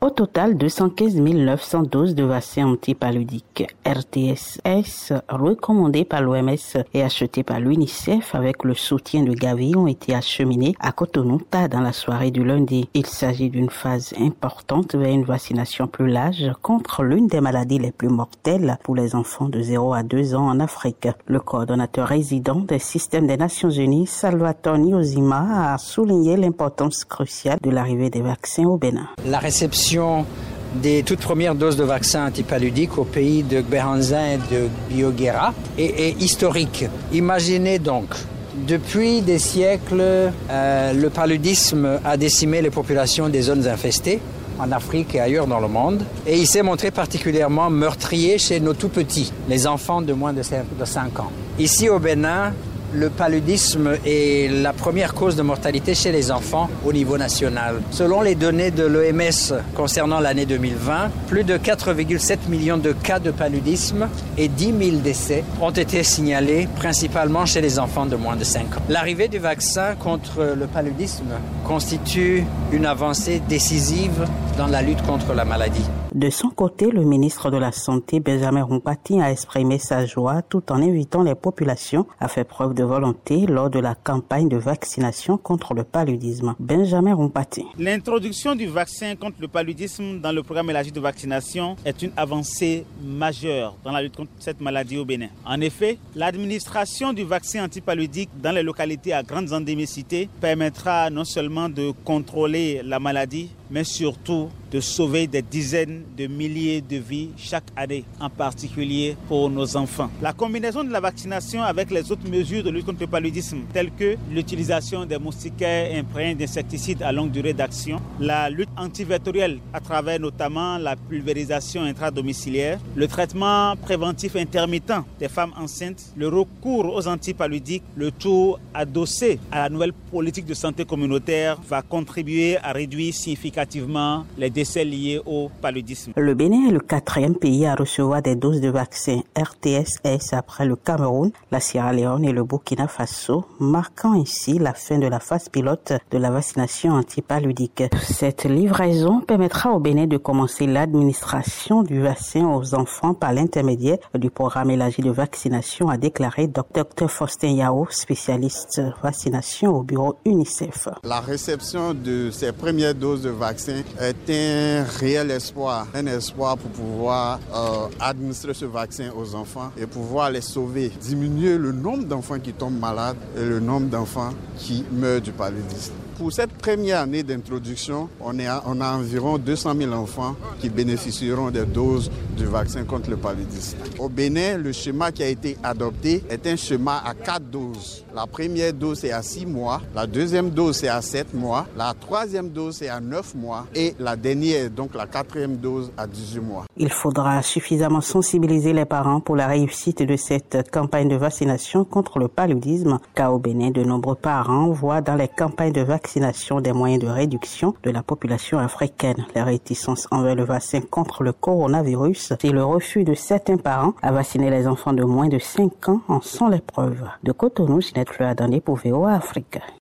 Au total, 215 900 doses de vaccins antipaludiques RTSS recommandés par l'OMS et achetés par l'UNICEF avec le soutien de Gavi ont été acheminés à Cotonou dans la soirée du lundi. Il s'agit d'une phase importante vers une vaccination plus large contre l'une des maladies les plus mortelles pour les enfants de 0 à 2 ans en Afrique. Le coordonnateur résident des systèmes des Nations Unies, Salvatore Niozima, a souligné l'importance cruciale de l'arrivée des vaccins au Bénin. La réception des toutes premières doses de vaccins antipaludiques au pays de Gberanzin et de Bioguera est, historique. Imaginez donc, depuis des siècles, euh, le paludisme a décimé les populations des zones infestées en Afrique et ailleurs dans le monde. Et il s'est montré particulièrement meurtrier chez nos tout petits, les enfants de moins de 5 ans. Ici au Bénin, le paludisme est la première cause de mortalité chez les enfants au niveau national. Selon les données de l'OMS concernant l'année 2020, plus de 4,7 millions de cas de paludisme et 10 000 décès ont été signalés principalement chez les enfants de moins de 5 ans. L'arrivée du vaccin contre le paludisme constitue une avancée décisive dans la lutte contre la maladie. De son côté, le ministre de la Santé, Benjamin Rompati, a exprimé sa joie tout en invitant les populations à faire preuve de volonté lors de la campagne de vaccination contre le paludisme. Benjamin Rompati. L'introduction du vaccin contre le paludisme dans le programme élargi de vaccination est une avancée majeure dans la lutte contre cette maladie au Bénin. En effet, l'administration du vaccin antipaludique dans les localités à grandes endémicités permettra non seulement de contrôler la maladie, mais surtout de sauver des dizaines de milliers de vies chaque année, en particulier pour nos enfants. La combinaison de la vaccination avec les autres mesures de lutte contre le paludisme, telles que l'utilisation des moustiquaires imprégnés d'insecticides à longue durée d'action, la lutte antivectorielle à travers notamment la pulvérisation intradomiciliaire, le traitement préventif intermittent des femmes enceintes, le recours aux antipaludiques, le tout adossé à la nouvelle politique de santé communautaire va contribuer à réduire significativement les décès liés au paludisme. Le Bénin est le quatrième pays à recevoir des doses de vaccins RTSS après le Cameroun, la Sierra Leone et le Burkina Faso, marquant ainsi la fin de la phase pilote de la vaccination antipaludique. Cette livraison permettra au Bénin de commencer l'administration du vaccin aux enfants par l'intermédiaire du programme élargi de vaccination, a déclaré Dr Faustin Yao, spécialiste vaccination au bureau UNICEF. La réception de ces premières doses de vaccins est un un réel espoir, un espoir pour pouvoir euh, administrer ce vaccin aux enfants et pouvoir les sauver, diminuer le nombre d'enfants qui tombent malades et le nombre d'enfants qui meurent du paludisme. Pour cette première année d'introduction, on, a environ 200 000 enfants qui bénéficieront des doses du vaccin contre le paludisme. Au Bénin, le schéma qui a été adopté est un schéma à quatre doses. La première dose est à 6 mois, la deuxième dose est à 7 mois, la troisième dose est à 9 mois et la dernière, donc la quatrième dose, à 18 mois. Il faudra suffisamment sensibiliser les parents pour la réussite de cette campagne de vaccination contre le paludisme, car au Bénin, de nombreux parents voient dans les campagnes de vaccination des moyens de réduction de la population africaine. Les réticences envers le vaccin contre le coronavirus et le refus de certains parents à vacciner les enfants de moins de 5 ans en sont les preuves. De Cotonou, Ginette Fleur pour VOA Afrique.